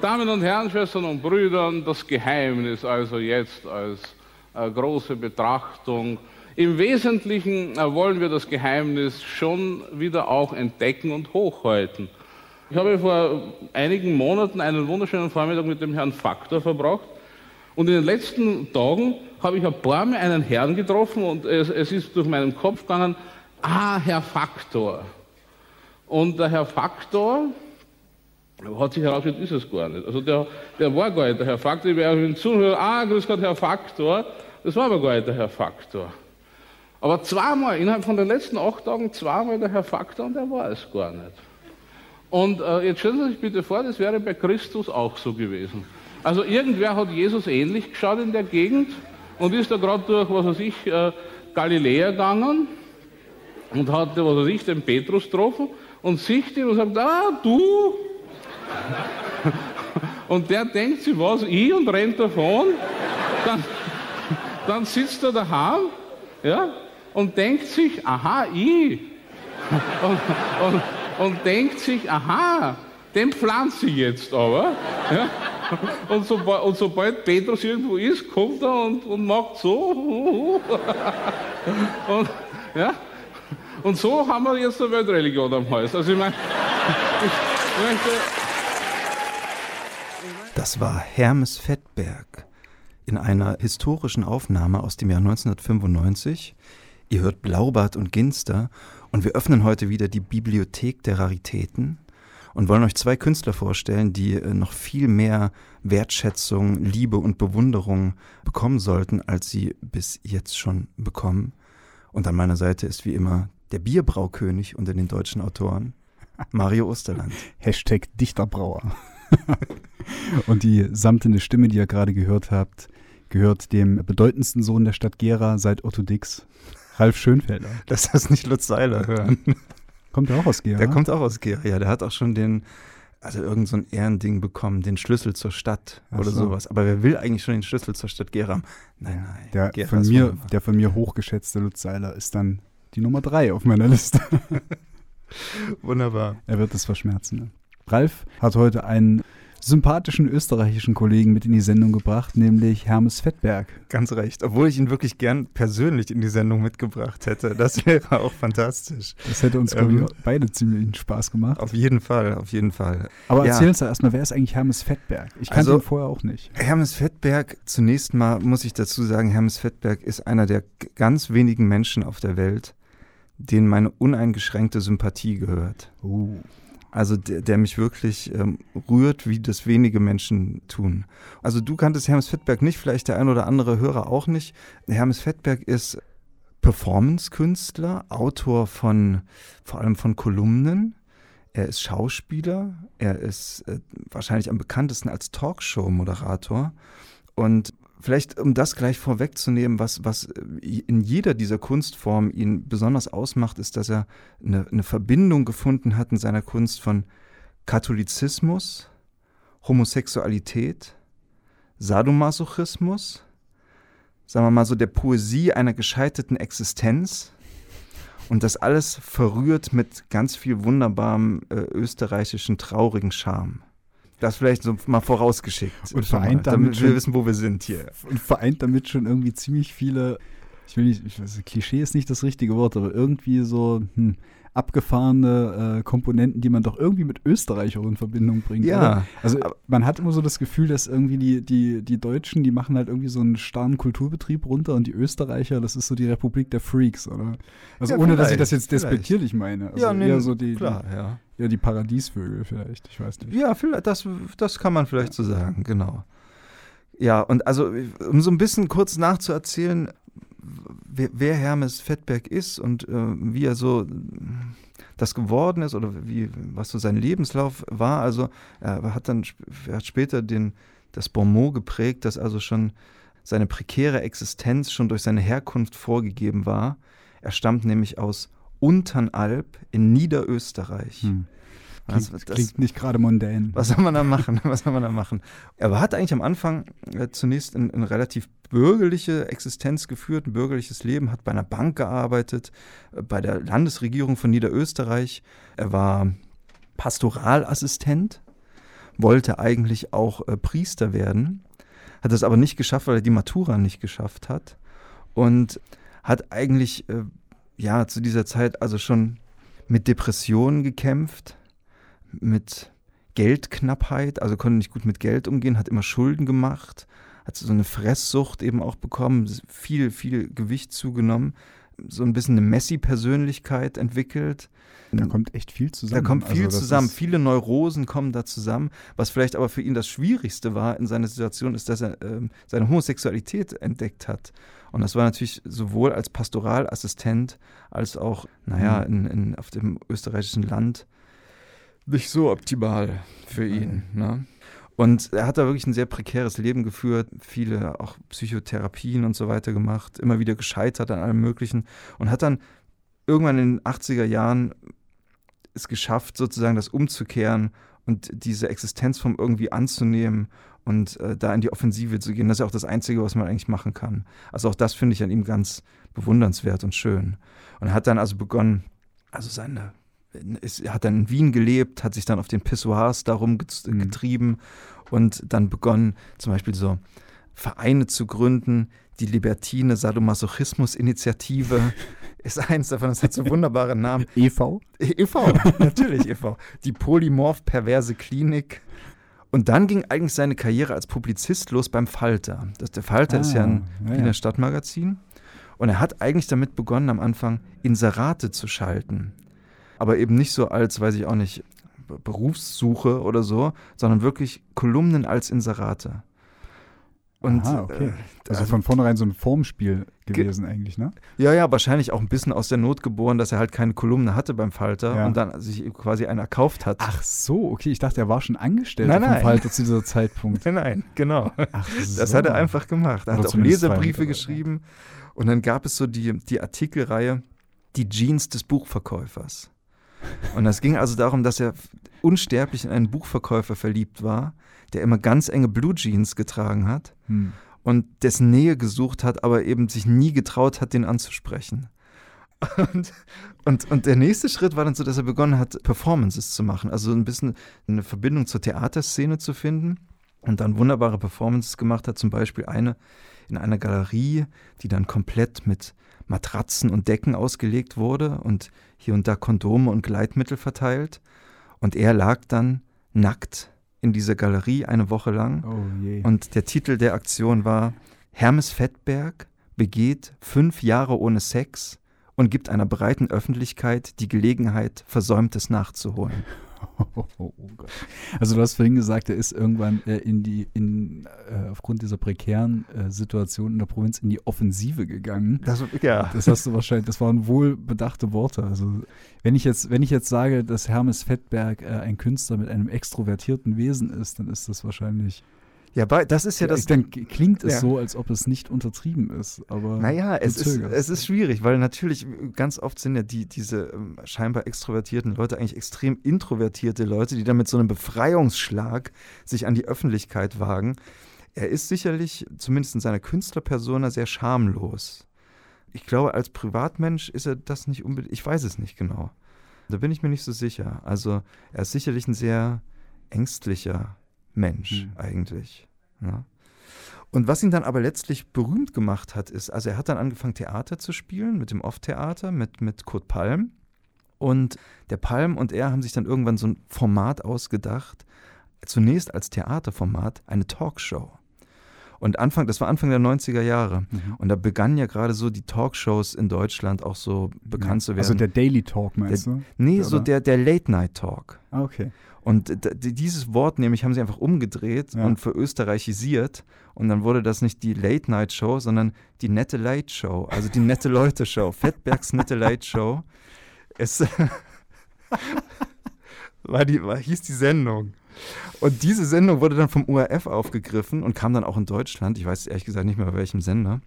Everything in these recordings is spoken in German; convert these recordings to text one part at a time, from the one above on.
Damen und Herren, Schwestern und Brüdern, das Geheimnis also jetzt als äh, große Betrachtung. Im Wesentlichen äh, wollen wir das Geheimnis schon wieder auch entdecken und hochhalten. Ich habe vor einigen Monaten einen wunderschönen Vormittag mit dem Herrn Faktor verbracht und in den letzten Tagen habe ich ein paar Mal einen Herrn getroffen und es, es ist durch meinen Kopf gegangen, ah, Herr Faktor. Und der Herr Faktor, hat sich herausgestellt, ist es gar nicht. Also der, der war gar nicht der Herr Faktor. Ich wäre ein Zuhörer, ah, grüß Gott, Herr Faktor. Das war aber gar nicht der Herr Faktor. Aber zweimal, innerhalb von den letzten acht Tagen, zweimal der Herr Faktor und der war es gar nicht. Und äh, jetzt stellen Sie sich bitte vor, das wäre bei Christus auch so gewesen. Also irgendwer hat Jesus ähnlich geschaut in der Gegend und ist da gerade durch, was weiß ich, äh, Galiläa gegangen und hat, was weiß ich, den Petrus getroffen und sieht ihn und sagt, ah, du, und der denkt sich, was, ich und rennt davon. Dann, dann sitzt er daheim ja, und denkt sich, aha, ich. Und, und, und denkt sich, aha, den pflanze ich jetzt aber. Ja. Und, so, und, sobald Petrus irgendwo ist, kommt er und, und macht so. Und, ja. und so haben wir jetzt eine Weltreligion am Hals. Also ich meine, ich möchte. Das war Hermes Fettberg in einer historischen Aufnahme aus dem Jahr 1995. Ihr hört Blaubart und Ginster und wir öffnen heute wieder die Bibliothek der Raritäten und wollen euch zwei Künstler vorstellen, die äh, noch viel mehr Wertschätzung, Liebe und Bewunderung bekommen sollten, als sie bis jetzt schon bekommen. Und an meiner Seite ist wie immer der Bierbraukönig unter den deutschen Autoren, Mario Osterland. Hashtag Dichterbrauer. Und die samtende Stimme, die ihr gerade gehört habt, gehört dem bedeutendsten Sohn der Stadt Gera seit Otto Dix, Ralf Schönfelder. Lass das nicht Lutz Seiler hören. Kommt der auch aus Gera? Der kommt auch aus Gera, ja. Der hat auch schon den, also irgend so ein Ehrending bekommen, den Schlüssel zur Stadt Ach oder so. sowas. Aber wer will eigentlich schon den Schlüssel zur Stadt Gera haben? Nein, nein. Der, Gera von mir, der von mir hochgeschätzte Lutz Seiler ist dann die Nummer drei auf meiner Liste. Wunderbar. Er wird es verschmerzen. Ne? Ralf hat heute einen sympathischen österreichischen Kollegen mit in die Sendung gebracht, nämlich Hermes Fettberg. Ganz recht, obwohl ich ihn wirklich gern persönlich in die Sendung mitgebracht hätte. Das wäre auch fantastisch. Das hätte uns, ähm, beide ziemlich Spaß gemacht. Auf jeden Fall, auf jeden Fall. Aber ja. erzähl uns doch erstmal, wer ist eigentlich Hermes Fettberg? Ich kannte also, ihn vorher auch nicht. Hermes Fettberg, zunächst mal muss ich dazu sagen, Hermes Fettberg ist einer der ganz wenigen Menschen auf der Welt, denen meine uneingeschränkte Sympathie gehört. Uh. Also der, der mich wirklich ähm, rührt, wie das wenige Menschen tun. Also du kanntest Hermes Fettberg nicht, vielleicht der ein oder andere Hörer auch nicht. Hermes Fettberg ist Performance-Künstler, Autor von vor allem von Kolumnen. Er ist Schauspieler, er ist äh, wahrscheinlich am bekanntesten als Talkshow-Moderator und Vielleicht, um das gleich vorwegzunehmen, was, was in jeder dieser Kunstformen ihn besonders ausmacht, ist, dass er eine, eine Verbindung gefunden hat in seiner Kunst von Katholizismus, Homosexualität, Sadomasochismus, sagen wir mal so der Poesie einer gescheiterten Existenz und das alles verrührt mit ganz viel wunderbarem äh, österreichischen traurigen Charme. Das vielleicht so mal vorausgeschickt. Und vereint mal, damit, damit wir wissen, wo wir sind hier. Und vereint damit schon irgendwie ziemlich viele, ich will nicht, ich weiß, Klischee ist nicht das richtige Wort, aber irgendwie so hm, abgefahrene äh, Komponenten, die man doch irgendwie mit Österreich auch in Verbindung bringt. Ja. Oder? Also man hat immer so das Gefühl, dass irgendwie die, die, die Deutschen, die machen halt irgendwie so einen starren Kulturbetrieb runter und die Österreicher, das ist so die Republik der Freaks, oder? Also ja, ohne, dass ich das jetzt despektierlich meine. Also ja, nee, eher so die, klar, ja. Ja, die Paradiesvögel vielleicht, ich weiß nicht. Ja, das, das kann man vielleicht so sagen, genau. Ja, und also, um so ein bisschen kurz nachzuerzählen, wer, Hermes Fettberg ist und äh, wie er so das geworden ist oder wie, was so sein Lebenslauf war. Also er hat dann er hat später den, das Bonmot geprägt, dass also schon seine prekäre Existenz schon durch seine Herkunft vorgegeben war. Er stammt nämlich aus Unternalb in Niederösterreich. Hm. Klingt, das, klingt nicht gerade mondän. Was soll man da machen? Was soll man da machen? Er hat eigentlich am Anfang äh, zunächst eine ein relativ bürgerliche Existenz geführt, ein bürgerliches Leben, hat bei einer Bank gearbeitet, äh, bei der Landesregierung von Niederösterreich. Er war Pastoralassistent wollte eigentlich auch äh, Priester werden, hat es aber nicht geschafft, weil er die Matura nicht geschafft hat und hat eigentlich ja zu dieser Zeit also schon mit Depressionen gekämpft, mit Geldknappheit, also konnte nicht gut mit Geld umgehen, hat immer Schulden gemacht, hat so eine Fresssucht eben auch bekommen, viel, viel Gewicht zugenommen, so ein bisschen eine Messi-Persönlichkeit entwickelt. Da kommt echt viel zusammen. Da kommt viel also zusammen. Viele Neurosen kommen da zusammen. Was vielleicht aber für ihn das Schwierigste war in seiner Situation, ist, dass er äh, seine Homosexualität entdeckt hat. Und das war natürlich sowohl als Pastoralassistent als auch, naja, mhm. in, in, auf dem österreichischen Land nicht so optimal für ihn. Mhm. Ne? Und er hat da wirklich ein sehr prekäres Leben geführt, viele auch Psychotherapien und so weiter gemacht, immer wieder gescheitert an allem Möglichen und hat dann irgendwann in den 80er Jahren es geschafft, sozusagen das umzukehren und diese Existenzform irgendwie anzunehmen und äh, da in die Offensive zu gehen. Das ist ja auch das Einzige, was man eigentlich machen kann. Also auch das finde ich an ihm ganz bewundernswert und schön. Und er hat dann also begonnen, also seine ist, hat dann in Wien gelebt, hat sich dann auf den Pissoirs darum mhm. getrieben mhm. und dann begonnen, zum Beispiel so Vereine zu gründen. Die Libertine Sadomasochismus-Initiative ist eins davon, das hat so wunderbare Namen. EV? EV, natürlich EV. Die Polymorph-Perverse Klinik. Und dann ging eigentlich seine Karriere als Publizist los beim Falter. Das, der Falter ah, ist ja ein ja, Wiener ja. Stadtmagazin. Und er hat eigentlich damit begonnen, am Anfang Inserate zu schalten aber eben nicht so als, weiß ich auch nicht, Berufssuche oder so, sondern wirklich Kolumnen als Inserate. Und, Aha, okay. Äh, also, von vornherein so ein Formspiel gewesen eigentlich, ne? Ja, ja, wahrscheinlich auch ein bisschen aus der Not geboren, dass er halt keine Kolumne hatte beim Falter ja. und dann sich quasi eine erkauft hat. Ach so, okay, ich dachte, er war schon angestellt vom Falter zu dieser Zeitpunkt. Nein, nein, genau. Ach so. Das hat er einfach gemacht. Er hat auch Leserbriefe geschrieben und dann gab es so die, die Artikelreihe Die Jeans des Buchverkäufers. Und es ging also darum, dass er unsterblich in einen Buchverkäufer verliebt war, der immer ganz enge Blue Jeans getragen hat hm. und dessen Nähe gesucht hat, aber eben sich nie getraut hat, den anzusprechen. Und, und, und der nächste Schritt war dann so, dass er begonnen hat, Performances zu machen, also ein bisschen eine Verbindung zur Theaterszene zu finden und dann wunderbare Performances gemacht hat, zum Beispiel eine in einer Galerie, die dann komplett mit Matratzen und Decken ausgelegt wurde und hier und da Kondome und Gleitmittel verteilt. Und er lag dann nackt in dieser Galerie eine Woche lang. Oh und der Titel der Aktion war Hermes Fettberg begeht fünf Jahre ohne Sex und gibt einer breiten Öffentlichkeit die Gelegenheit, Versäumtes nachzuholen. Oh, also du hast vorhin gesagt, er ist irgendwann äh, in die, in, äh, aufgrund dieser prekären äh, Situation in der Provinz in die Offensive gegangen. Das, ja. das hast du wahrscheinlich, das waren wohlbedachte Worte. Also wenn ich jetzt, wenn ich jetzt sage, dass Hermes Fettberg äh, ein Künstler mit einem extrovertierten Wesen ist, dann ist das wahrscheinlich ja, das ist ja das. Dann klingt es ja. so, als ob es nicht untertrieben ist. Aber naja, es ist, es ist schwierig, weil natürlich ganz oft sind ja die, diese ähm, scheinbar extrovertierten Leute eigentlich extrem introvertierte Leute, die dann mit so einem Befreiungsschlag sich an die Öffentlichkeit wagen. Er ist sicherlich, zumindest in seiner Künstlerpersona, sehr schamlos. Ich glaube, als Privatmensch ist er das nicht unbedingt. Ich weiß es nicht genau. Da bin ich mir nicht so sicher. Also, er ist sicherlich ein sehr ängstlicher Mensch mhm. eigentlich. Ja. Und was ihn dann aber letztlich berühmt gemacht hat, ist, also er hat dann angefangen, Theater zu spielen, mit dem Off-Theater, mit, mit Kurt Palm. Und der Palm und er haben sich dann irgendwann so ein Format ausgedacht, zunächst als Theaterformat, eine Talkshow. Und Anfang, das war Anfang der 90er Jahre. Mhm. Und da begannen ja gerade so die Talkshows in Deutschland auch so bekannt ja. zu also werden. Also der Daily Talk meinst der, du? Nee, Oder? so der, der Late Night Talk. Ah, okay. Und dieses Wort nämlich haben sie einfach umgedreht ja. und verösterreichisiert. Und dann wurde das nicht die Late Night Show, sondern die nette Light Show. Also die nette Leute Show. Fettbergs nette Light Show. Es war die, war, hieß die Sendung. Und diese Sendung wurde dann vom URF aufgegriffen und kam dann auch in Deutschland. Ich weiß ehrlich gesagt nicht mehr bei welchem Sender.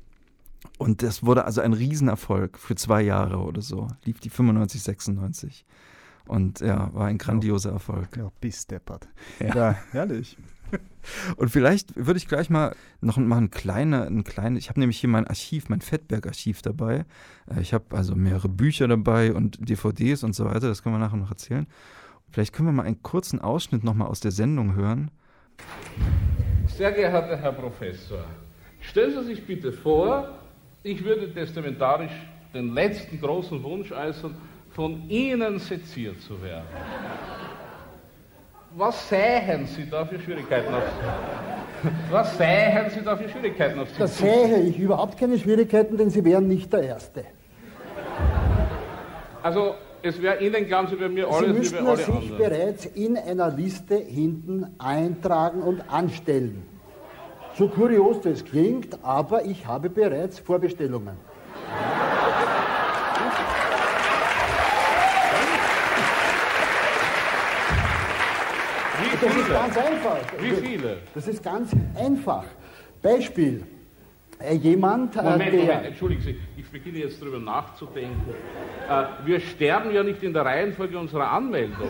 Und das wurde also ein Riesenerfolg für zwei Jahre oder so. Lief die 95, 96. Und ja, war ein grandioser Erfolg. Ja, bis deppert. Ja, ja herrlich. Und vielleicht würde ich gleich mal noch mal ein kleiner, ein kleine, ich habe nämlich hier mein Archiv, mein Fettberg-Archiv dabei. Äh, ich habe also mehrere Bücher dabei und DVDs und so weiter, das können wir nachher noch erzählen. Vielleicht können wir mal einen kurzen Ausschnitt nochmal aus der Sendung hören. Sehr geehrter Herr Professor, stellen Sie sich bitte vor, ich würde testamentarisch den letzten großen Wunsch äußern, von Ihnen seziert zu werden. Was sähen Sie da für Schwierigkeiten auf Was sähen Sie da für Schwierigkeiten auf Da sähe ich überhaupt keine Schwierigkeiten, denn Sie wären nicht der Erste. Also, es wäre Ihnen, glauben Sie, bei mir alles Sie müssten alle sich anderen. bereits in einer Liste hinten eintragen und anstellen. So kurios das klingt, aber ich habe bereits Vorbestellungen. Wie Das ist viele? ganz einfach. Wie viele? Das ist ganz einfach. Beispiel. Äh, Jemand, äh, Moment, der... Moment, entschuldigen Sie, ich beginne jetzt darüber nachzudenken. Äh, wir sterben ja nicht in der Reihenfolge unserer Anmeldung.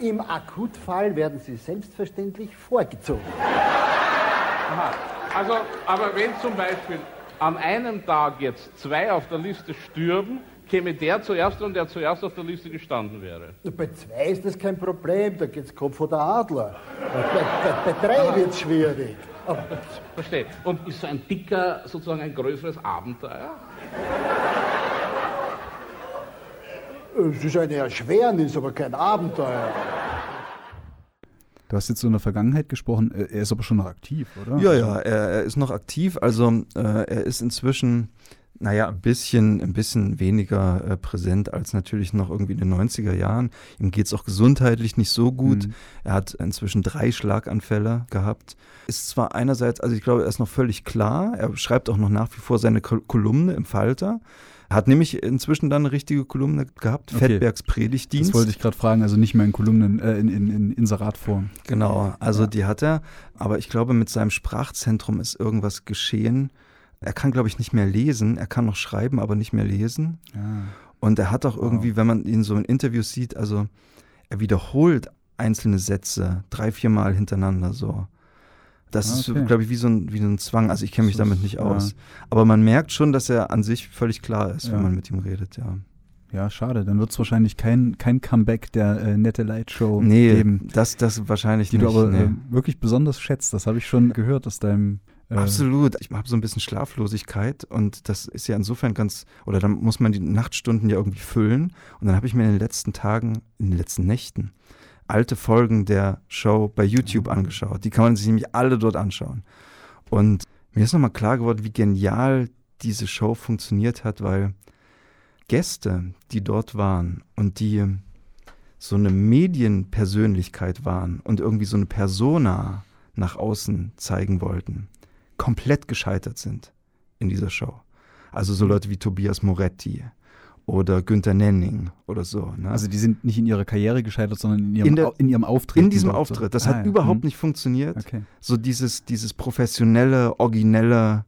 Im Akutfall werden Sie selbstverständlich vorgezogen. Aha. Also, aber wenn zum Beispiel an einem Tag jetzt zwei auf der Liste stürben, käme der zuerst und der zuerst auf der Liste gestanden wäre. Bei zwei ist das kein Problem, da geht's Kopf oder Adler. Bei, bei, bei drei wird's schwierig. Aber Verstehe. Und ist so ein dicker sozusagen ein größeres Abenteuer? es ist eine Erschwernis, aber kein Abenteuer. Du hast jetzt so in der Vergangenheit gesprochen, äh, er ist aber schon noch aktiv, oder? Ja, ja, er, er ist noch aktiv. Also äh, er ist inzwischen, naja, ein bisschen, ein bisschen weniger äh, präsent als natürlich noch irgendwie in den 90er Jahren. Ihm geht es auch gesundheitlich nicht so gut. Mhm. Er hat inzwischen drei Schlaganfälle gehabt. Ist zwar einerseits, also ich glaube, er ist noch völlig klar. Er schreibt auch noch nach wie vor seine Kol Kolumne im Falter. Er hat nämlich inzwischen dann eine richtige Kolumne gehabt, Okay. Fettbergs Predigtdienst. Das wollte ich gerade fragen, also nicht mehr in Kolumnen, äh, in, in, in Inseratform. Genau, also die hat er, aber ich glaube, mit seinem Sprachzentrum ist irgendwas geschehen. Er kann, glaube ich, nicht mehr lesen. Er kann noch schreiben, aber nicht mehr lesen. Ja. Und er hat auch irgendwie, wenn man ihn so in Interviews sieht, also er wiederholt einzelne Sätze drei, vier Mal hintereinander so. Das Ah, ist, okay. glaube ich, wie so, ein, wie so ein Zwang. Also ich kenne mich damit ist- nicht ja. aus. Aber man merkt schon, dass er an sich völlig klar ist, Ja. wenn man mit ihm redet, ja. ja, schade. Dann wird es wahrscheinlich kein, kein Comeback der äh, Nette Light Show Nee, geben, das, das wahrscheinlich die nicht. du aber nee. äh, wirklich besonders schätzt. Das habe ich schon gehört aus deinem. Äh, Absolut. Ich habe so ein bisschen Schlaflosigkeit und das ist ja insofern ganz, oder dann muss man die Nachtstunden ja irgendwie füllen. Und dann habe ich mir in den letzten Tagen, in den letzten Nächten, alte Folgen der Show bei YouTube angeschaut. Die kann man sich nämlich alle dort anschauen. Und mir ist nochmal klar geworden, wie genial diese Show funktioniert hat, weil Gäste, die dort waren und die so eine Medienpersönlichkeit waren und irgendwie so eine Persona nach außen zeigen wollten, komplett gescheitert sind in dieser Show. Also so Leute wie Tobias Moretti oder Günther Nenning oder so. Ne? also die sind nicht in ihrer Karriere gescheitert, sondern in ihrem, In der- in ihrem Auftreten. in diesem. Auftritt. Das Ah, hat ja. überhaupt Mhm. nicht funktioniert. Okay. So dieses, dieses professionelle, originelle,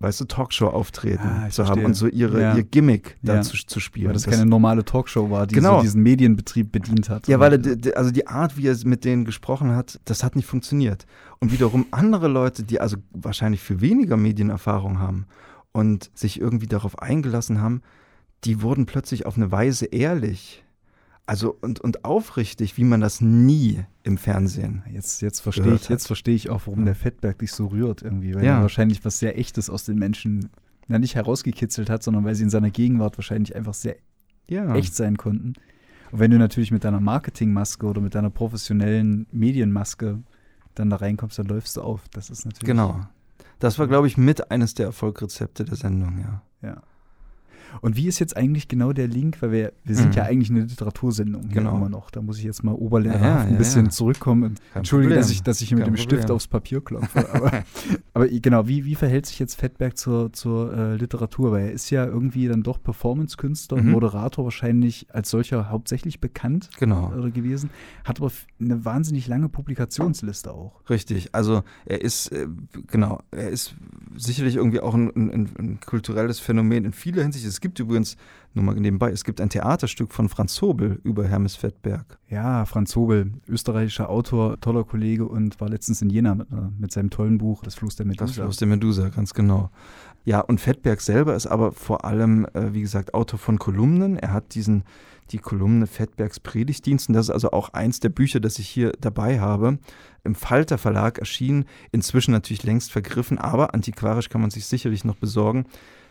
weißt du, Talkshow-Auftreten Ah, ich zu haben verstehe. und so ihre, Ja. ihr Gimmick Ja. dazu zu spielen. Weil das, keine normale Talkshow war, die Genau. so diesen Medienbetrieb bedient hat. Ja, weil er, also die Art, wie er mit denen gesprochen hat, das hat nicht funktioniert. Und wiederum andere Leute, die also wahrscheinlich viel weniger Medienerfahrung haben und sich irgendwie darauf eingelassen haben, die wurden plötzlich auf eine Weise ehrlich. Also und, und aufrichtig, wie man das nie im Fernsehen. Jetzt, jetzt verstehe ich, jetzt verstehe ich auch, warum Ja. der Fettberg dich so rührt irgendwie, weil Ja. er wahrscheinlich was sehr Echtes aus den Menschen ja, nicht herausgekitzelt hat, sondern weil sie in seiner Gegenwart wahrscheinlich einfach sehr Ja. echt sein konnten. Und wenn du natürlich mit deiner Marketingmaske oder mit deiner professionellen Medienmaske dann da reinkommst, dann läufst du auf. Das ist natürlich. Genau. Das war, glaube ich, mit eines der Erfolgrezepte der Sendung, ja. Ja. Und wie ist jetzt eigentlich genau der Link? Weil wir, wir sind Mhm. ja eigentlich eine Literatursendung Genau. immer noch. Da muss ich jetzt mal oberlehrerhaft Ja, ja, ein bisschen ja. zurückkommen. Und entschuldige, dass ich, dass ich hier mit Kein dem Stift Problem. aufs Papier klopfe. Aber, aber genau, wie, wie verhält sich jetzt Fettberg zur, zur äh, Literatur? Weil er ist ja irgendwie dann doch Performance-Künstler und Mhm. Moderator wahrscheinlich als solcher hauptsächlich bekannt Genau. oder gewesen. Hat aber eine wahnsinnig lange Publikationsliste auch. Richtig, also er ist, äh, genau, er ist sicherlich irgendwie auch ein, ein, ein kulturelles Phänomen in vieler Hinsicht. Es Es gibt übrigens, nur mal nebenbei, es gibt ein Theaterstück von Franz Hobel über Hermes Fettberg. Ja, Franz Hobel, österreichischer Autor, toller Kollege und war letztens in Jena mit, äh, mit seinem tollen Buch Das Fluss der Medusa. Das Fluss der Medusa, ganz genau. Ja, und Fettberg selber ist aber vor allem, äh, wie gesagt, Autor von Kolumnen. Er hat diesen die Kolumne Fettbergs Predigtdienst. Und das ist also auch eins der Bücher, das ich hier dabei habe. Im Falter Verlag erschienen, inzwischen natürlich längst vergriffen, aber antiquarisch kann man sich sicherlich noch besorgen.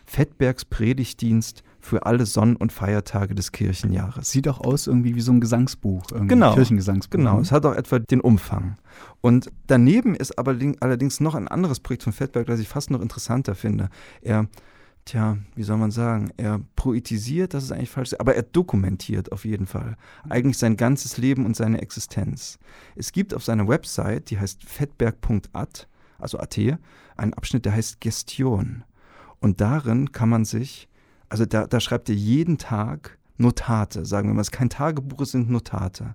Fettbergs Predigtdienst für alle Sonn- und Feiertage des Kirchenjahres. Sieht auch aus irgendwie wie so ein Gesangsbuch, genau, Kirchengesangsbuch. Genau, ne? es hat auch etwa den Umfang. Und daneben ist aber allerdings noch ein anderes Projekt von Fettberg, das ich fast noch interessanter finde. Er tja, wie soll man sagen, er poetisiert, das ist eigentlich falsch, aber er dokumentiert auf jeden Fall eigentlich sein ganzes Leben und seine Existenz. Es gibt auf seiner Website, die heißt fettberg.at, also AT, einen Abschnitt, der heißt Gestion. Und darin kann man sich, also da, da schreibt er jeden Tag Notate, sagen wir mal, es ist kein Tagebuch, es sind Notate.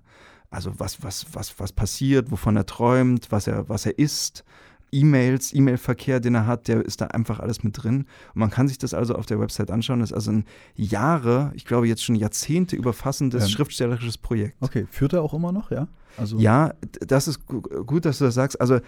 Also was, was, was, was passiert, wovon er träumt, was er, was er isst, E-Mails, E-Mail-Verkehr, den er hat, der ist da einfach alles mit drin. Und man kann sich das also auf der Website anschauen. Das ist also ein Jahre, ich glaube jetzt schon Jahrzehnte überfassendes ähm, schriftstellerisches Projekt. Okay, führt er auch immer noch, ja? Also ja, das ist gut, dass du das sagst. Also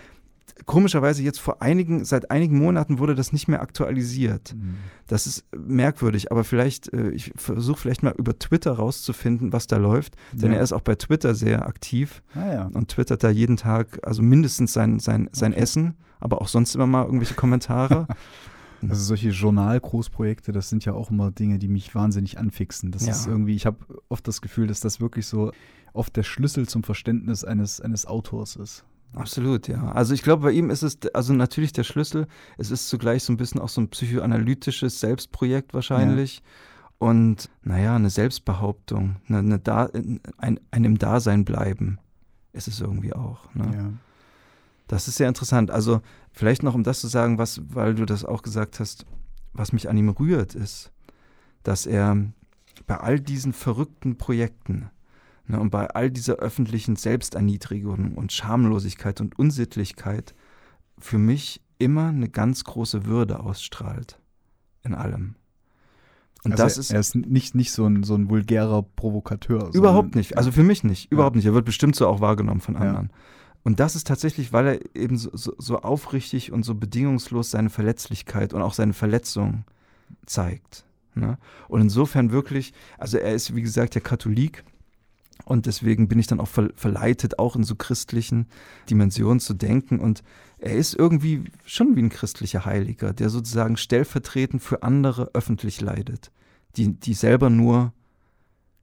komischerweise jetzt vor einigen, seit einigen Monaten wurde das nicht mehr aktualisiert. Mhm. Das ist merkwürdig, aber vielleicht, äh, ich versuche vielleicht mal über Twitter rauszufinden, was da läuft, denn ja. er ist auch bei Twitter sehr aktiv ah, ja. und twittert da jeden Tag, also mindestens sein, sein, sein okay. Essen, aber auch sonst immer mal irgendwelche Kommentare. Also solche Journal-Großprojekte, das sind ja auch immer Dinge, die mich wahnsinnig anfixen. Das ja. ist irgendwie, ich habe oft das Gefühl, dass das wirklich so oft der Schlüssel zum Verständnis eines, eines Autors ist. Absolut, ja. Also ich glaube, bei ihm ist es also natürlich der Schlüssel. Es ist zugleich so ein bisschen auch so ein psychoanalytisches Selbstprojekt wahrscheinlich. Ja. Und naja, eine Selbstbehauptung, eine, eine da, ein, ein im Dasein bleiben ist es irgendwie auch. Ne? Ja. Das ist sehr interessant. Also vielleicht noch, um das zu sagen, was, weil du das auch gesagt hast, was mich an ihm rührt, ist, dass er bei all diesen verrückten Projekten, und bei all dieser öffentlichen Selbsterniedrigung und Schamlosigkeit und Unsittlichkeit für mich immer eine ganz große Würde ausstrahlt. In allem. Und also das ist. Er ist nicht, nicht so, ein, so ein vulgärer Provokateur. Überhaupt nicht. Also für mich nicht. Überhaupt ja. nicht. Er wird bestimmt so auch wahrgenommen von anderen. Ja. Und das ist tatsächlich, weil er eben so, so, so, aufrichtig und so bedingungslos seine Verletzlichkeit und auch seine Verletzung zeigt. Ne? Und insofern wirklich, also er ist, wie gesagt, der Katholik und deswegen bin ich dann auch verleitet, auch in so christlichen Dimensionen zu denken. Und er ist irgendwie schon wie ein christlicher Heiliger, der sozusagen stellvertretend für andere öffentlich leidet, die, die selber nur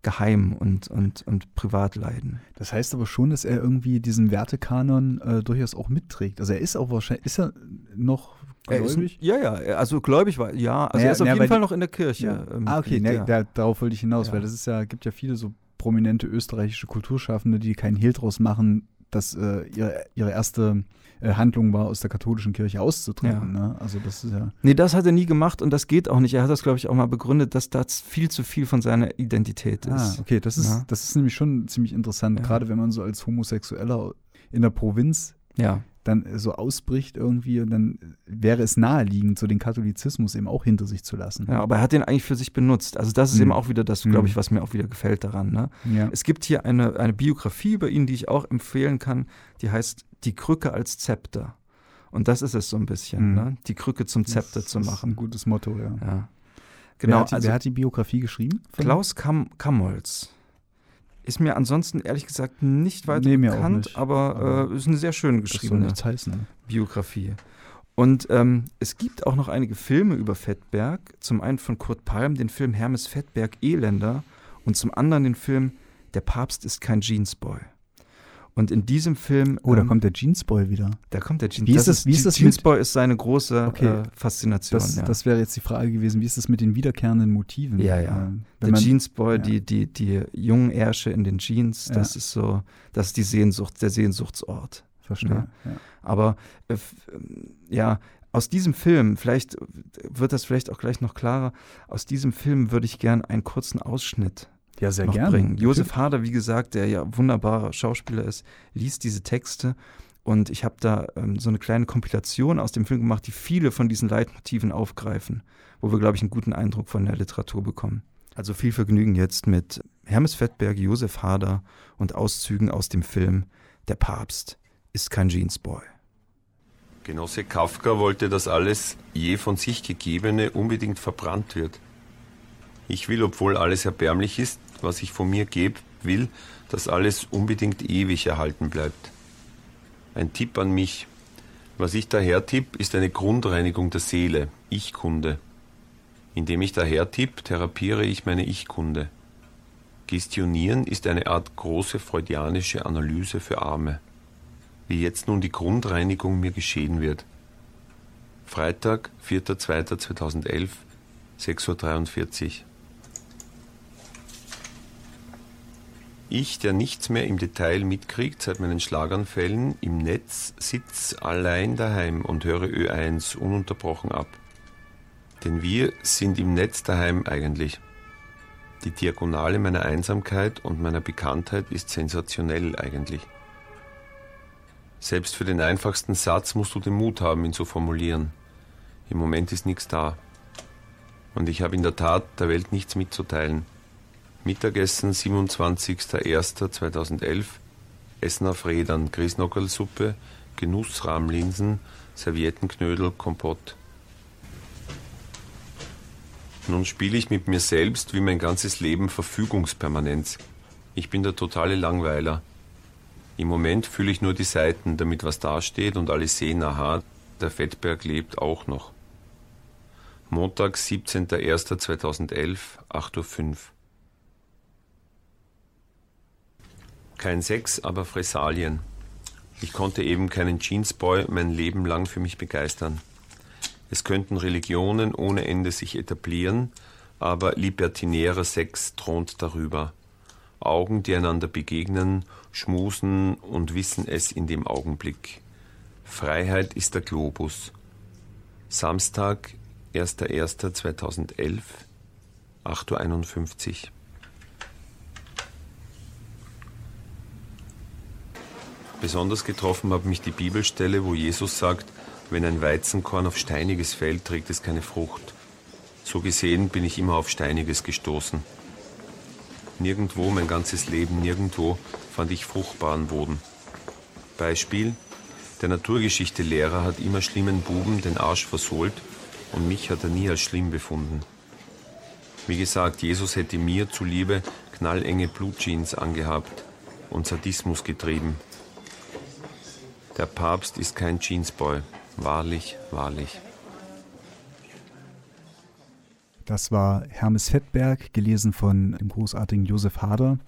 geheim und, und, und privat leiden. Das heißt aber schon, dass er irgendwie diesen Wertekanon äh, durchaus auch mitträgt. Also er ist auch wahrscheinlich, ist er noch gläubig? Er ist, ja, ja, also gläubig war, ja, also naja, er ist auf naja, jeden Fall noch in der Kirche. Ja. Ähm, ah, okay, ne, da, darauf wollte ich hinaus, ja. weil das ist ja, gibt ja viele so prominente österreichische Kulturschaffende, die keinen Hehl draus machen, dass äh, ihre, ihre erste äh, Handlung war, aus der katholischen Kirche auszutreten. Ja. Ne? Also das ist ja. Nee, das hat er nie gemacht und das geht auch nicht. Er hat das, glaube ich, auch mal begründet, dass das viel zu viel von seiner Identität ah, ist. Ah, okay, das ist, ja. das ist nämlich schon ziemlich interessant, ja. gerade wenn man so als Homosexueller in der Provinz ja dann so ausbricht irgendwie und dann wäre es naheliegend, so den Katholizismus eben auch hinter sich zu lassen. Ja, aber er hat den eigentlich für sich benutzt. Also das ist mhm. eben auch wieder das, glaube ich, was mir auch wieder gefällt daran. Ne? Ja. Es gibt hier eine, eine Biografie über ihn, die ich auch empfehlen kann, die heißt Die Krücke als Zepter. Und das ist es so ein bisschen, mhm. ne? die Krücke zum Zepter das zu machen. Das ist ein gutes Motto, ja. ja. Genau, wer, hat die, also, wer hat die Biografie geschrieben? Klaus Kam Kamholz. Ist mir ansonsten ehrlich gesagt nicht weiter nee, bekannt, nicht. aber, aber äh, ist eine sehr schön geschriebene heißen, Biografie. Und ähm, es gibt auch noch einige Filme über Fettberg. Zum einen von Kurt Palm den Film Hermes Fettberg Elender und zum anderen den Film Der Papst ist kein Jeansboy. Und in diesem Film. Oh, da ähm, kommt der Jeansboy wieder. Da kommt der Jeans Wie ist das, wie ist das Jeansboy ist seine große okay. äh, Faszination. Das, ja. das wäre jetzt die Frage gewesen, wie ist das mit den wiederkehrenden Motiven? Ja, ja. Ähm, der man, Jeansboy, ja. die, die, die jungen Ärsche in den Jeans, ja. das ist so, das ist die Sehnsucht, der Sehnsuchtsort. Verstehe. Ja. Aber äh, ja, aus diesem Film, vielleicht wird das vielleicht auch gleich noch klarer, aus diesem Film würde ich gern einen kurzen Ausschnitt ja, sehr gerne. Bringen. Josef Hader, wie gesagt, der ja wunderbarer Schauspieler ist, liest diese Texte Und ich habe da ähm, so eine kleine Kompilation aus dem Film gemacht, die viele von diesen Leitmotiven aufgreifen, wo wir, glaube ich, einen guten Eindruck von der Literatur bekommen. Also viel Vergnügen jetzt mit Hermes Fettberg, Josef Hader und Auszügen aus dem Film Der Papst ist kein Jeansboy. Genosse Kafka wollte, dass alles je von sich Gegebene unbedingt verbrannt wird. Ich will, obwohl alles erbärmlich ist, was ich von mir gebe, will, dass alles unbedingt ewig erhalten bleibt. Ein Tipp an mich. Was ich daher tipp, ist eine Grundreinigung der Seele, Ich-Kunde. Indem ich daher tipp, therapiere ich meine Ich-Kunde. Gestionieren ist eine Art große freudianische Analyse für Arme. Wie jetzt nun die Grundreinigung mir geschehen wird. Freitag, 4.2.2011, 6.43 Uhr. Ich, der nichts mehr im Detail mitkriegt seit meinen Schlaganfällen, im Netz sitz allein daheim und höre Ö1 ununterbrochen ab. Denn wir sind im Netz daheim eigentlich. Die Diagonale meiner Einsamkeit und meiner Bekanntheit ist sensationell eigentlich. Selbst für den einfachsten Satz musst du den Mut haben, ihn zu formulieren. Im Moment ist nichts da. Und ich habe in der Tat der Welt nichts mitzuteilen. Mittagessen 27.01.2011 Essen auf Rädern, Grießnockerlsuppe, Genussrahmlinsen, Serviettenknödel, Kompott. Nun spiele ich mit mir selbst wie mein ganzes Leben Verfügungspermanenz. Ich bin der totale Langweiler. Im Moment fühle ich nur die Seiten, damit was dasteht und alle sehen, aha, der Fettberg lebt auch noch. Montag, 17.01.2011, 8.05 Uhr. Kein Sex, aber Fressalien. Ich konnte eben keinen Jeansboy mein Leben lang für mich begeistern. Es könnten Religionen ohne Ende sich etablieren, aber libertinärer Sex thront darüber. Augen, die einander begegnen, schmusen und wissen es in dem Augenblick. Freiheit ist der Globus. Samstag, 1.1.2011, 8.51 Uhr. Besonders getroffen hat mich die Bibelstelle, wo Jesus sagt, wenn ein Weizenkorn auf steiniges fällt, trägt es keine Frucht. So gesehen bin ich immer auf steiniges gestoßen. Nirgendwo, mein ganzes Leben, nirgendwo fand ich fruchtbaren Boden. Beispiel, der Naturgeschichte-Lehrer hat immer schlimmen Buben den Arsch versohlt und mich hat er nie als schlimm befunden. Wie gesagt, Jesus hätte mir zuliebe knallenge Blutjeans angehabt und Sadismus getrieben, der Papst ist kein Jeansboy. Wahrlich, wahrlich. Das war Hermes Fettberg, gelesen von dem großartigen Josef Hader.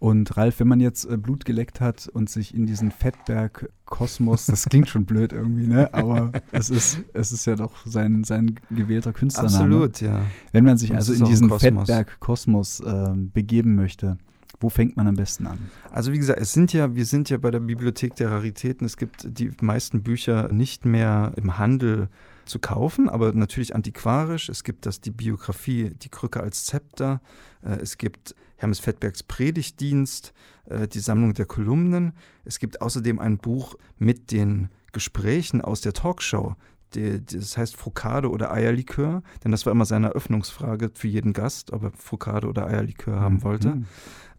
Und Ralf, wenn man jetzt äh, Blut geleckt hat und sich in diesen Fettberg-Kosmos, das klingt schon blöd irgendwie, ne? Aber es ist, es ist ja doch sein, sein gewählter Künstlername. Absolut, ja. Wenn man sich also in diesen Fettberg-Kosmos äh, begeben möchte, wo fängt man am besten an? Also wie gesagt, es sind ja, wir sind ja bei der Bibliothek der Raritäten. Es gibt die meisten Bücher nicht mehr im Handel zu kaufen, aber natürlich antiquarisch. Es gibt das die Biografie Die Krücke als Zepter. Äh, es gibt Hermes Fettbergs Predigtdienst, äh, die Sammlung der Kolumnen. Es gibt außerdem ein Buch mit den Gesprächen aus der Talkshow. Das heißt Frukade oder Eierlikör, denn das war immer seine Eröffnungsfrage für jeden Gast, ob er Frukade oder Eierlikör haben wollte. Mhm.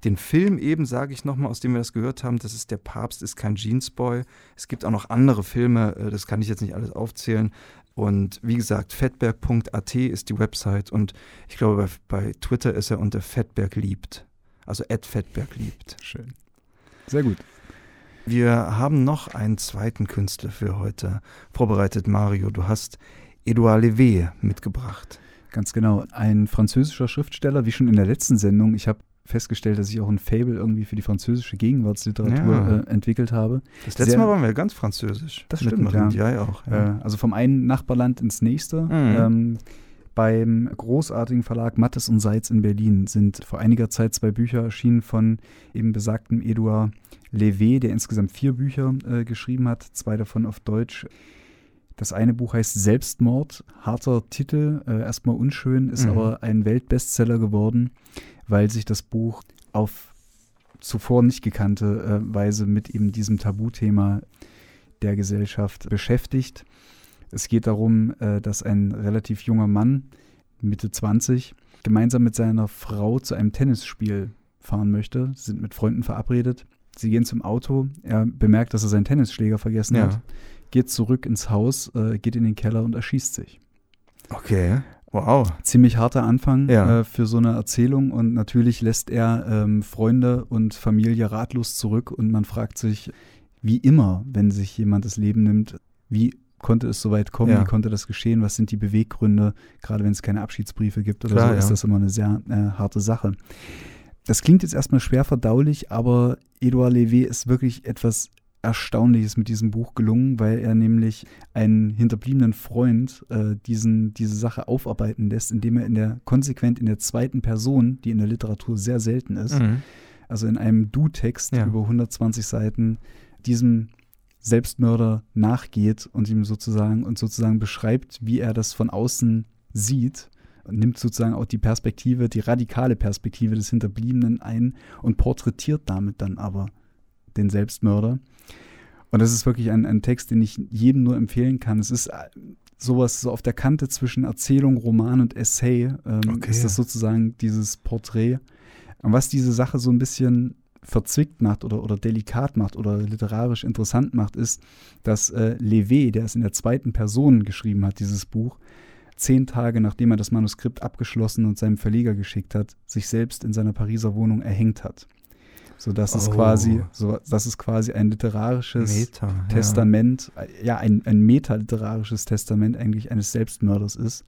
Den Film eben, sage ich nochmal, aus dem wir das gehört haben, das ist Der Papst ist kein Jeansboy. Es gibt auch noch andere Filme, äh, das kann ich jetzt nicht alles aufzählen. Und wie gesagt, fettberg.at ist die Website und ich glaube, bei, bei Twitter ist er unter Fettberg liebt. Also Ed Fettberg liebt. Schön. Sehr gut. Wir haben noch einen zweiten Künstler für heute vorbereitet, Mario. Du hast Edouard Levé mitgebracht. Ganz genau, ein französischer Schriftsteller, wie schon in der letzten Sendung. Ich habe festgestellt, dass ich auch ein Fable irgendwie für die französische Gegenwartsliteratur ja. äh, entwickelt habe. Das letzte Sehr, Mal waren wir ganz französisch. Das stimmt, ja. ja auch. Ja. Äh, also vom einen Nachbarland ins nächste. Mhm. Ähm, beim großartigen Verlag Mattes und Seitz in Berlin sind vor einiger Zeit zwei Bücher erschienen von eben besagtem Edouard Levé, der insgesamt vier Bücher äh, geschrieben hat, zwei davon auf Deutsch. Das eine Buch heißt Selbstmord, harter Titel, äh, erstmal unschön, ist mhm. aber ein Weltbestseller geworden weil sich das Buch auf zuvor nicht gekannte äh, Weise mit eben diesem Tabuthema der Gesellschaft beschäftigt. Es geht darum, äh, dass ein relativ junger Mann, Mitte 20, gemeinsam mit seiner Frau zu einem Tennisspiel fahren möchte. Sie sind mit Freunden verabredet. Sie gehen zum Auto. Er bemerkt, dass er seinen Tennisschläger vergessen Ja. hat, geht zurück ins Haus, äh, geht in den Keller und erschießt sich. Okay. Wow. Ziemlich harter Anfang Ja. äh, für so eine Erzählung und natürlich lässt er ähm, Freunde und Familie ratlos zurück und man fragt sich, wie immer, wenn sich jemand das Leben nimmt, wie konnte es so weit kommen, Ja. wie konnte das geschehen, was sind die Beweggründe, gerade wenn es keine Abschiedsbriefe gibt oder Klar, so, ist ja. das immer eine sehr äh, harte Sache. Das klingt jetzt erstmal schwer verdaulich, aber Edouard Levé ist wirklich etwas Erstaunliches mit diesem Buch gelungen, weil er nämlich einen hinterbliebenen Freund äh, diesen, diese Sache aufarbeiten lässt, indem er in der konsequent in der zweiten Person, die in der Literatur sehr selten ist, Mhm. also in einem Du-Text Ja. über 120 Seiten, diesem Selbstmörder nachgeht und ihm sozusagen und sozusagen beschreibt, wie er das von außen sieht und nimmt sozusagen auch die Perspektive, die radikale Perspektive des Hinterbliebenen ein und porträtiert damit dann aber den Selbstmörder. Und das ist wirklich ein, ein Text, den ich jedem nur empfehlen kann. Es ist äh, sowas so auf der Kante zwischen Erzählung, Roman und Essay. Ähm, Okay. Ist das sozusagen dieses Porträt. Und was diese Sache so ein bisschen verzwickt macht oder, oder delikat macht oder literarisch interessant macht, ist, dass äh, Levé, der es in der zweiten Person geschrieben hat, dieses Buch, zehn Tage nachdem er das Manuskript abgeschlossen und seinem Verleger geschickt hat, sich selbst in seiner Pariser Wohnung erhängt hat. So dass es Oh. quasi, so dass es quasi ein literarisches Meta. Testament, äh, ja, ein, ein metaliterarisches Testament eigentlich eines Selbstmörders ist.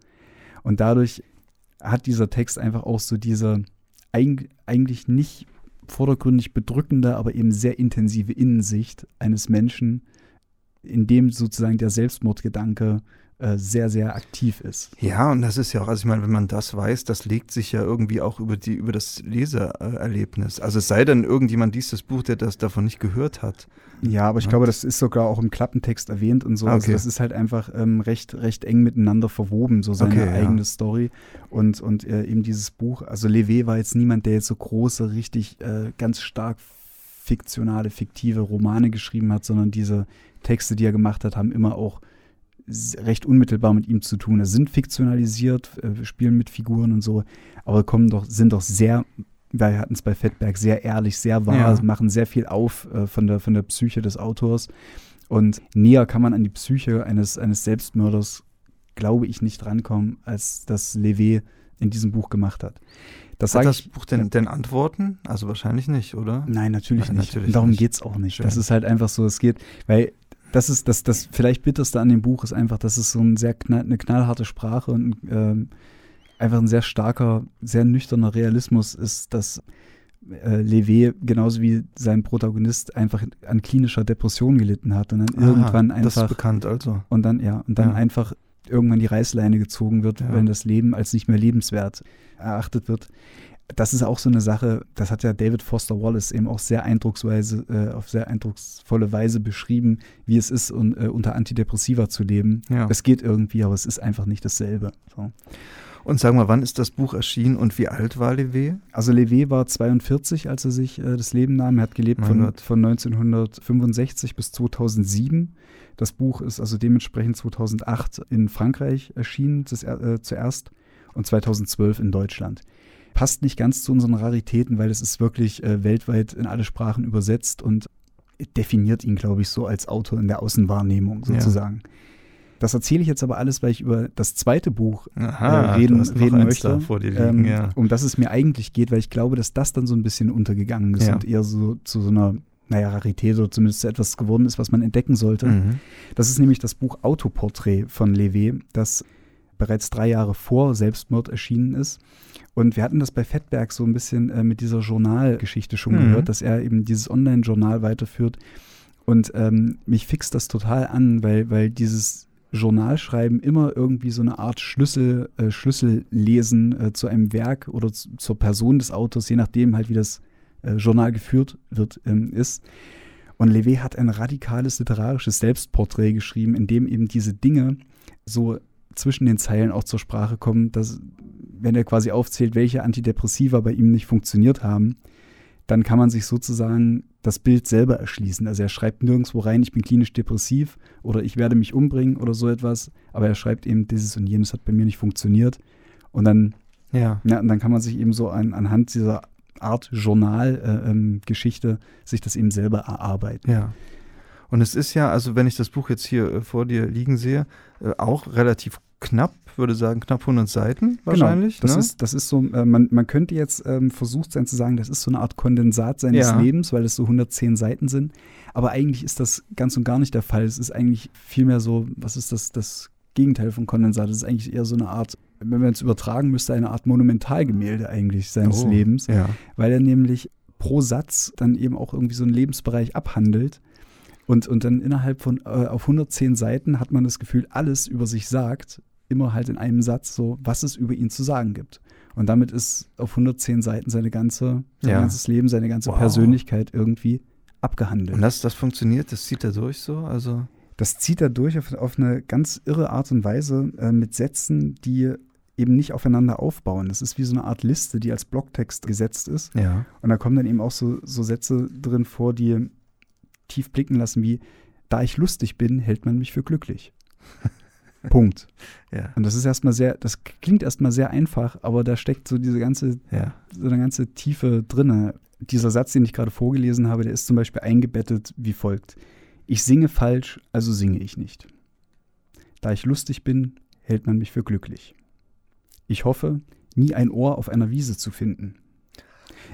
Und dadurch hat dieser Text einfach auch so diese eig eigentlich nicht vordergründig bedrückende, aber eben sehr intensive Innensicht eines Menschen, in dem sozusagen der Selbstmordgedanke sehr, sehr aktiv ist. Ja. ja, und das ist ja auch, also ich meine, wenn man das weiß, das legt sich ja irgendwie auch über die, über das Lesererlebnis. Also es sei denn, irgendjemand liest das Buch, der das davon nicht gehört hat. Ja, aber ich Ja. glaube, das ist sogar auch im Klappentext erwähnt und so. Ah, Also okay. das ist halt einfach ähm, recht, recht eng miteinander verwoben, so seine Okay, ja. eigene Story und, und äh, eben dieses Buch. Also Levé war jetzt niemand, der jetzt so große, richtig äh, ganz stark fiktionale, fiktive Romane geschrieben hat, sondern diese Texte, die er gemacht hat, haben immer auch recht unmittelbar mit ihm zu tun. Es sind fiktionalisiert, äh, spielen mit Figuren und so, aber kommen doch, sind doch sehr, wir hatten es bei Fettberg, sehr ehrlich, sehr wahr, Ja. machen sehr viel auf äh, von, der, von der Psyche des Autors. Und näher kann man an die Psyche eines, eines Selbstmörders, glaube ich, nicht rankommen, als das Levé in diesem Buch gemacht hat. Das Hat das ich. Buch denn, denn Antworten? Also wahrscheinlich nicht, oder? Nein, natürlich Nein, nicht. natürlich darum geht es auch nicht. Schön. Das ist halt einfach so, es geht, weil das ist das, das vielleicht bitterste an dem Buch ist einfach, dass es so ein sehr knall, eine knallharte Sprache und ähm, einfach ein sehr starker, sehr nüchterner Realismus ist, dass äh, Levé genauso wie sein Protagonist einfach an klinischer Depression gelitten hat und dann Aha, irgendwann Das ist einfach bekannt, also. und dann ja und dann Ja. einfach irgendwann die Reißleine gezogen wird, Ja. wenn das Leben als nicht mehr lebenswert erachtet wird. Das ist auch so eine Sache, das hat ja David Foster Wallace eben auch sehr eindrucksweise, äh, auf sehr eindrucksvolle Weise beschrieben, wie es ist, un, äh, unter Antidepressiva zu leben. Ja. Es geht irgendwie, aber es ist einfach nicht dasselbe. So. Und sag mal, wann ist das Buch erschienen und wie alt war Levé? Also Levé war 42, als er sich äh, das Leben nahm. Er hat gelebt von, von 1965 bis 2007. Das Buch ist also dementsprechend 2008 in Frankreich erschienen, das, äh, zuerst, und 2012 in Deutschland. Passt nicht ganz zu unseren Raritäten, weil es ist wirklich äh, weltweit in alle Sprachen übersetzt und definiert ihn, glaube ich, so als Autor in der Außenwahrnehmung Ja. sozusagen. Das erzähle ich jetzt aber alles, weil ich über das zweite Buch Aha, äh, reden, reden möchte, liegen, ähm, ja. um das es mir eigentlich geht, weil ich glaube, dass das dann so ein bisschen untergegangen ist Ja. und eher so zu so einer, naja, Rarität oder zumindest zu etwas geworden ist, was man entdecken sollte. Mhm. Das ist nämlich das Buch Autoporträt von Levé, das bereits drei Jahre vor Selbstmord erschienen ist. Und wir hatten das bei Fettberg so ein bisschen äh, mit dieser Journalgeschichte schon Mhm. gehört, dass er eben dieses Online-Journal weiterführt. Und ähm, mich fixt das total an, weil, weil dieses Journalschreiben immer irgendwie so eine Art Schlüssel, äh, Schlüssellesen äh, zu einem Werk oder zu, zur Person des Autors, je nachdem halt, wie das äh, Journal geführt wird, ähm, ist. Und Levé hat ein radikales literarisches Selbstporträt geschrieben, in dem eben diese Dinge so zwischen den Zeilen auch zur Sprache kommen, dass, wenn er quasi aufzählt, welche Antidepressiva bei ihm nicht funktioniert haben, dann kann man sich sozusagen das Bild selber erschließen. Also er schreibt nirgendwo rein, ich bin klinisch depressiv oder ich werde mich umbringen oder so etwas, aber er schreibt eben, dieses und jenes hat bei mir nicht funktioniert. Und dann, Ja. ja, und dann kann man sich eben so an, anhand dieser Art Journalgeschichte äh, ähm, sich das eben selber erarbeiten. Ja. Und es ist ja, also wenn ich das Buch jetzt hier äh, vor dir liegen sehe, äh, auch relativ knapp, würde sagen knapp 100 Seiten wahrscheinlich. Genau. Das, ne? ist, das ist so, äh, man, man könnte jetzt ähm, versucht sein zu sagen, das ist so eine Art Kondensat seines Ja. Lebens, weil es so 110 Seiten sind. Aber eigentlich ist das ganz und gar nicht der Fall. Es ist eigentlich vielmehr so, was ist das, das Gegenteil von Kondensat? Es ist eigentlich eher so eine Art, wenn man es übertragen müsste, eine Art Monumentalgemälde eigentlich seines Oh, Lebens, Ja. weil er nämlich pro Satz dann eben auch irgendwie so einen Lebensbereich abhandelt. Und, und dann innerhalb von äh, auf 110 Seiten hat man das Gefühl, alles über sich sagt, immer halt in einem Satz so, was es über ihn zu sagen gibt. Und damit ist auf 110 Seiten seine ganze, sein Ja. ganzes Leben, seine ganze Wow. Persönlichkeit irgendwie abgehandelt. Und das, das funktioniert, das zieht er durch so, also Das zieht er durch auf, auf eine ganz irre Art und Weise äh, mit Sätzen, die eben nicht aufeinander aufbauen. Das ist wie so eine Art Liste, die als Blocktext gesetzt ist. ja. Und da kommen dann eben auch so, so Sätze drin vor, die tief blicken lassen, wie, da ich lustig bin, hält man mich für glücklich. Punkt. Ja. Und das ist erstmal sehr, das klingt erstmal sehr einfach, aber da steckt so diese ganze, Ja. so eine ganze Tiefe drinne. Dieser Satz, den ich gerade vorgelesen habe, der ist zum Beispiel eingebettet wie folgt. Ich singe falsch, also singe ich nicht. Da ich lustig bin, hält man mich für glücklich. Ich hoffe, nie ein Ohr auf einer Wiese zu finden.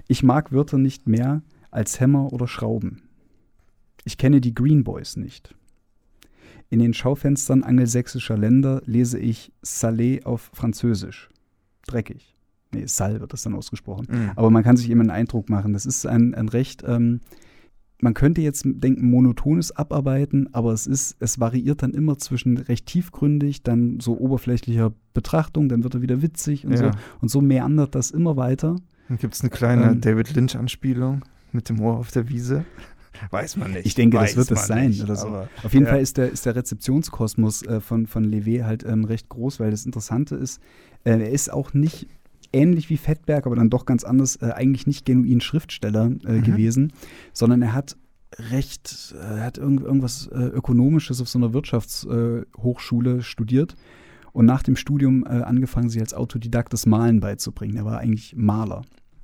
Ich mag Wörter nicht mehr als Hämmer oder Schrauben. Ich kenne die Green Boys nicht. In den Schaufenstern angelsächsischer Länder lese ich Salé auf Französisch. Dreckig. Nee, Sal wird das dann ausgesprochen. Mhm. Aber man kann sich eben einen Eindruck machen. Das ist ein, ein recht, ähm, man könnte jetzt denken, monotones Abarbeiten, aber es ist, es variiert dann immer zwischen recht tiefgründig, dann so oberflächlicher Betrachtung, dann wird er wieder witzig und Ja. so. Und so meandert das immer weiter. Dann gibt es eine kleine Ähm. David Lynch-Anspielung mit dem Ohr auf der Wiese. Weiß man nicht. Ich denke, das weiß wird es sein nicht, oder so. aber- Auf jeden ja. Fall ist der, ist der Rezeptionskosmos äh, von, von Levé halt ähm, recht groß, weil das Interessante ist, äh, er ist auch nicht ähnlich wie Fettberg, aber dann doch ganz anders, äh, eigentlich nicht genuin Schriftsteller äh, Mhm. gewesen, sondern er hat recht, äh, er hat irgend, irgendwas äh, Ökonomisches auf so einer Wirtschaftshochschule äh, Hochschule studiert und nach dem Studium äh, angefangen, sich als Autodidakt das Malen beizubringen. Er war eigentlich Maler.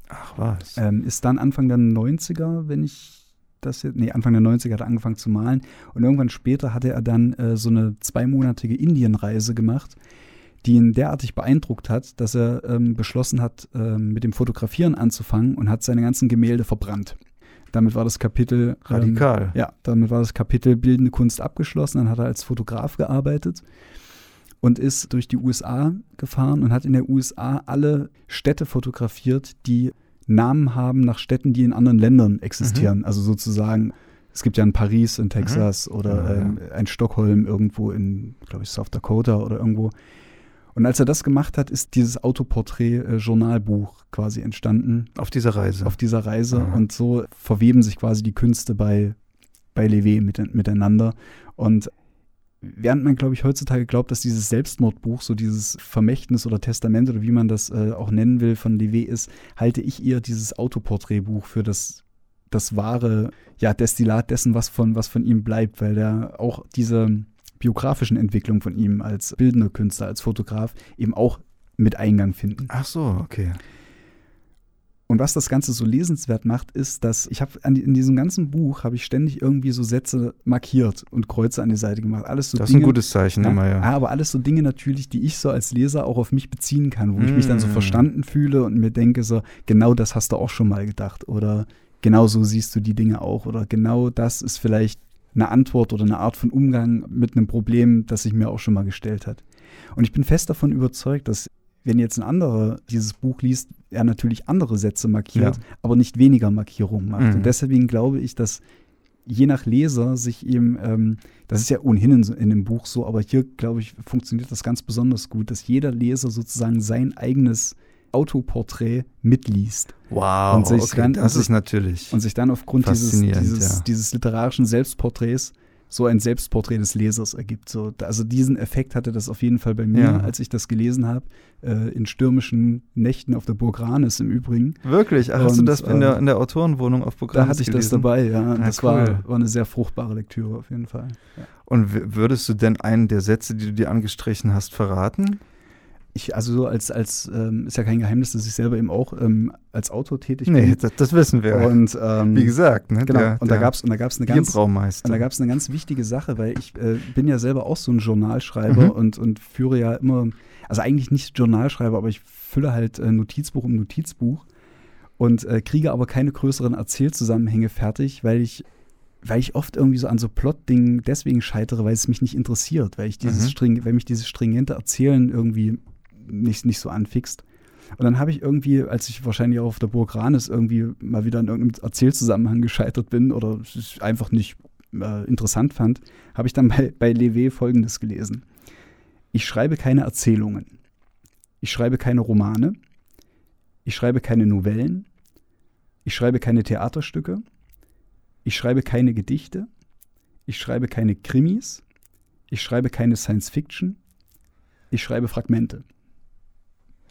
Ach was. Ähm, ist dann Anfang der 90er, wenn ich das jetzt, nee, Anfang der 90er hat er angefangen zu malen und irgendwann später hatte er dann äh, so eine zweimonatige Indienreise gemacht, die ihn derartig beeindruckt hat, dass er ähm, beschlossen hat, ähm, mit dem Fotografieren anzufangen und hat seine ganzen Gemälde verbrannt. Damit war das Kapitel ähm, Radikal. ja, damit war das Kapitel Bildende Kunst abgeschlossen. Dann hat er als Fotograf gearbeitet und ist durch die USA gefahren und hat in der USA alle Städte fotografiert, die Namen haben nach Städten, die in anderen Ländern existieren. Also sozusagen, es gibt ja ein Paris in Texas oder Ja, ja. ähm, ein Stockholm irgendwo in, glaube ich, South Dakota oder irgendwo. Und als er das gemacht hat, ist dieses Autoporträt-Journalbuch quasi entstanden Auf dieser Reise. auf dieser Reise Aha. und so verweben sich quasi die Künste bei, bei Levé mit, miteinander. Und während man, glaube ich, heutzutage glaubt, dass dieses Selbstmordbuch, so dieses Vermächtnis oder Testament oder wie man das äh, auch nennen will von Levé ist, halte ich eher dieses Autoporträtbuch für das, das wahre ja, Destillat dessen, was von, was von ihm bleibt, weil der auch diese biografischen Entwicklungen von ihm als bildender Künstler, als Fotograf eben auch mit Eingang finden. Ach so, okay. Und was das Ganze so lesenswert macht, ist, dass ich habe in diesem ganzen Buch habe ich ständig irgendwie so Sätze markiert und Kreuze an die Seite gemacht. Alles so Das ist Dinge, ein gutes Zeichen ja, immer, ja. aber alles so Dinge natürlich, die ich so als Leser auch auf mich beziehen kann, wo ich mich dann so Mm. verstanden fühle und mir denke so, genau das hast du auch schon mal gedacht oder genau so siehst du die Dinge auch oder genau das ist vielleicht eine Antwort oder eine Art von Umgang mit einem Problem, das sich mir auch schon mal gestellt hat. Und ich bin fest davon überzeugt, dass wenn jetzt ein anderer dieses Buch liest, er natürlich andere Sätze markiert, Ja. aber nicht weniger Markierungen macht. Mhm. Und deswegen glaube ich, dass je nach Leser sich eben, ähm, das ist ja ohnehin in, in dem Buch so, aber hier, glaube ich, funktioniert das ganz besonders gut, dass jeder Leser sozusagen sein eigenes Autoporträt mitliest Wow, Und sich okay, dann- das sich- ist natürlich. und sich dann aufgrund dieses, dieses, ja. dieses literarischen Selbstporträts so ein Selbstporträt des Lesers ergibt. So, also diesen Effekt hatte das auf jeden Fall bei mir, ja. als ich das gelesen habe, äh, in stürmischen Nächten auf der Burg Ranis im Übrigen. Wirklich? Ach, hast du das in der, äh, in der Autorenwohnung auf Burg Ranis Da hatte ich gelesen? das dabei, ja. ja das cool. war, war eine sehr fruchtbare Lektüre auf jeden Fall. Ja. Und würdest du denn einen der Sätze, die du dir angestrichen hast, verraten? Ich, also so als, als ähm, ist ja kein Geheimnis, dass ich selber eben auch ähm, als Autor tätig bin. Nee, das, das wissen wir. Und ähm, wie gesagt, ne? Genau. Der, und da gab es und da gab's eine ganz und da gab es eine ganz wichtige Sache, weil ich äh, bin ja selber auch so ein Journalschreiber mhm. und, und führe ja immer, also eigentlich nicht Journalschreiber, aber ich fülle halt äh, Notizbuch um Notizbuch und äh, kriege aber keine größeren Erzählzusammenhänge fertig, weil ich weil ich oft irgendwie so an so Plot-Dingen deswegen scheitere, weil es mich nicht interessiert, weil ich dieses mhm. String, weil mich dieses stringente Erzählen irgendwie nicht, nicht so anfixt. Und dann habe ich irgendwie, als ich wahrscheinlich auch auf der Burg Ranis irgendwie mal wieder in irgendeinem Erzählzusammenhang gescheitert bin oder es einfach nicht äh, interessant fand, habe ich dann bei, bei Levé folgendes gelesen. Ich schreibe keine Erzählungen. Ich schreibe keine Romane. Ich schreibe keine Novellen. Ich schreibe keine Theaterstücke. Ich schreibe keine Gedichte. Ich schreibe keine Krimis. Ich schreibe keine Science Fiction. Ich schreibe Fragmente.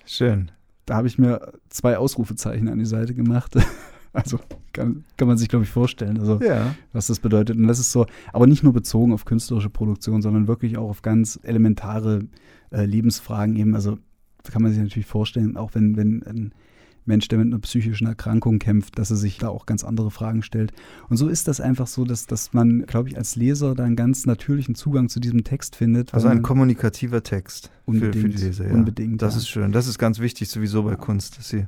Schön. Da habe ich mir zwei Ausrufezeichen an die Seite gemacht. Also kann, kann man sich, glaube ich, vorstellen, also, ja. was das bedeutet. Und das ist so, aber nicht nur bezogen auf künstlerische Produktion, sondern wirklich auch auf ganz elementare äh, Lebensfragen eben. Also kann man sich natürlich vorstellen, auch wenn, wenn ein Mensch, der mit einer psychischen Erkrankung kämpft, dass er sich da auch ganz andere Fragen stellt. Und so ist das einfach so, dass, dass man, glaube ich, als Leser da einen ganz natürlichen Zugang zu diesem Text findet. Also ein kommunikativer Text für, für die Leser. Ja. Unbedingt. Das ja. ist schön. Das ist ganz wichtig sowieso bei ja. Kunst, dass sie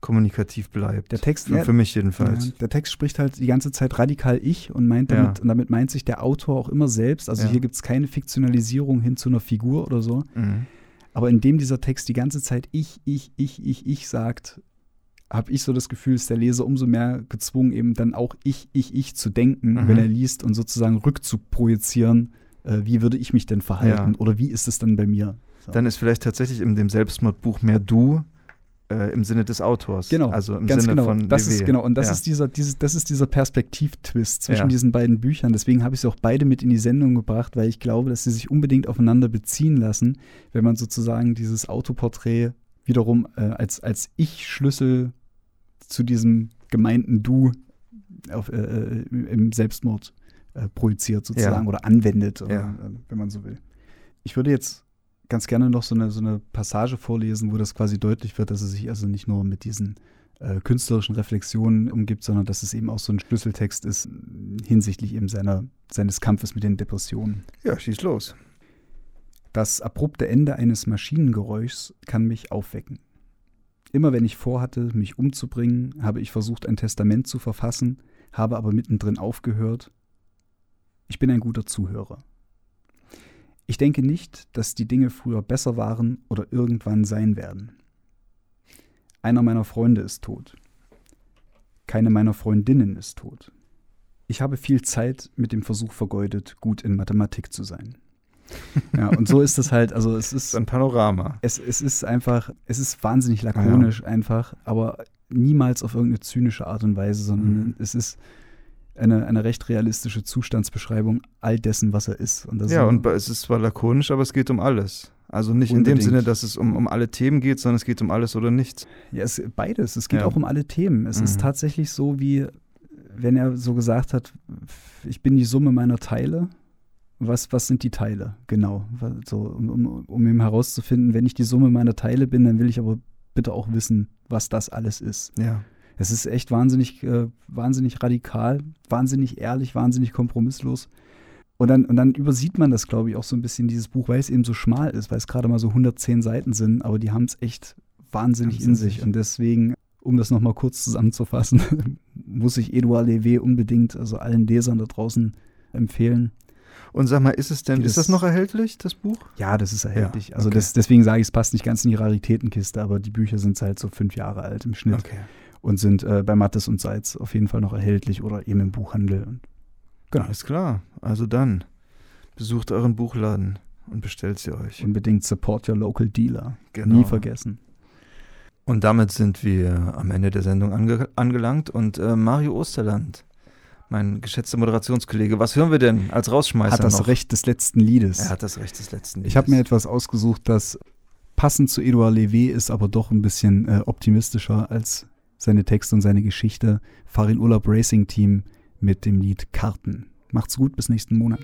kommunikativ bleibt. Der Text, für, für mich jedenfalls. Ja, der Text spricht halt die ganze Zeit radikal ich und meint damit, ja. und damit meint sich der Autor auch immer selbst. Also ja. hier gibt es keine Fiktionalisierung hin zu einer Figur oder so. Mhm. Aber indem dieser Text die ganze Zeit ich, ich, ich, ich, ich sagt, habe ich so das Gefühl, ist der Leser umso mehr gezwungen, eben dann auch ich, ich, ich zu denken, mhm. wenn er liest und sozusagen rückzuprojizieren, äh, wie würde ich mich denn verhalten ja. oder wie ist es dann bei mir? So. Dann ist vielleicht tatsächlich in dem Selbstmordbuch mehr du äh, im Sinne des Autors. Genau. Also im ganz Sinne genau. von das ist genau und das ja. ist dieser dieses, das ist dieser Perspektivtwist zwischen ja. diesen beiden Büchern. Deswegen habe ich sie auch beide mit in die Sendung gebracht, weil ich glaube, dass sie sich unbedingt aufeinander beziehen lassen, wenn man sozusagen dieses Autoporträt wiederum äh, als als Ich-Schlüssel zu diesem gemeinten Du auf, äh, äh, im Selbstmord äh, projiziert sozusagen ja. oder anwendet, oder, ja. äh, wenn man so will. Ich würde jetzt ganz gerne noch so eine, so eine Passage vorlesen, wo das quasi deutlich wird, dass es sich also nicht nur mit diesen äh, künstlerischen Reflexionen umgibt, sondern dass es eben auch so ein Schlüsseltext ist hinsichtlich eben seiner, seines Kampfes mit den Depressionen. Ja, schieß los. Das abrupte Ende eines Maschinengeräuschs kann mich aufwecken. Immer wenn ich vorhatte, mich umzubringen, habe ich versucht, ein Testament zu verfassen, habe aber mittendrin aufgehört. Ich bin ein guter Zuhörer. Ich denke nicht, dass die Dinge früher besser waren oder irgendwann sein werden. Einer meiner Freunde ist tot. Keine meiner Freundinnen ist tot. Ich habe viel Zeit mit dem Versuch vergeudet, gut in Mathematik zu sein. Ja, und so ist es halt, also es ist ein Panorama. Es, es ist einfach, es ist wahnsinnig lakonisch ja. einfach, aber niemals auf irgendeine zynische Art und Weise, sondern mhm. es ist eine, eine recht realistische Zustandsbeschreibung all dessen, was er ist. Und ja, und es ist zwar lakonisch, aber es geht um alles. Also nicht Unbedingt. in dem Sinne, dass es um, um alle Themen geht, sondern es geht um alles oder nichts. Ja, es, beides. Es geht ja. auch um alle Themen. Es mhm. ist tatsächlich so, wie wenn er so gesagt hat, ich bin die Summe meiner Teile was, was sind die Teile, genau. So, um, um, um eben herauszufinden, wenn ich die Summe meiner Teile bin, dann will ich aber bitte auch wissen, was das alles ist. Ja. Es ist echt wahnsinnig, äh, wahnsinnig radikal, wahnsinnig ehrlich, wahnsinnig kompromisslos. Und dann, und dann übersieht man das, glaube ich, auch so ein bisschen, dieses Buch, weil es eben so schmal ist, weil es gerade mal so 110 Seiten sind, aber die haben es echt wahnsinnig in sich. Und deswegen, um das nochmal kurz zusammenzufassen, muss ich Edouard Levé unbedingt, also allen Lesern da draußen empfehlen. Und sag mal, ist es denn, das, ist das noch erhältlich, das Buch? Ja, das ist erhältlich. Ja, also okay. das, deswegen sage ich, es passt nicht ganz in die Raritätenkiste, aber die Bücher sind halt so fünf Jahre alt im Schnitt okay. und sind äh, bei Mattes und Seitz auf jeden Fall noch erhältlich oder eben im Buchhandel. Genau. Alles klar. Also dann, besucht euren Buchladen und bestellt sie euch. Unbedingt support your local dealer. Genau. Nie vergessen. Und damit sind wir am Ende der Sendung ange angelangt und äh, Mario Osterland mein geschätzter Moderationskollege. Was hören wir denn als Rausschmeißer Hat das noch? Recht des letzten Liedes. Er hat das Recht des letzten Liedes. Ich habe mir etwas ausgesucht, das passend zu Edouard Levé ist, aber doch ein bisschen äh, optimistischer als seine Texte und seine Geschichte. Farin Urlaub Racing Team mit dem Lied Karten. Macht's gut, bis nächsten Monat.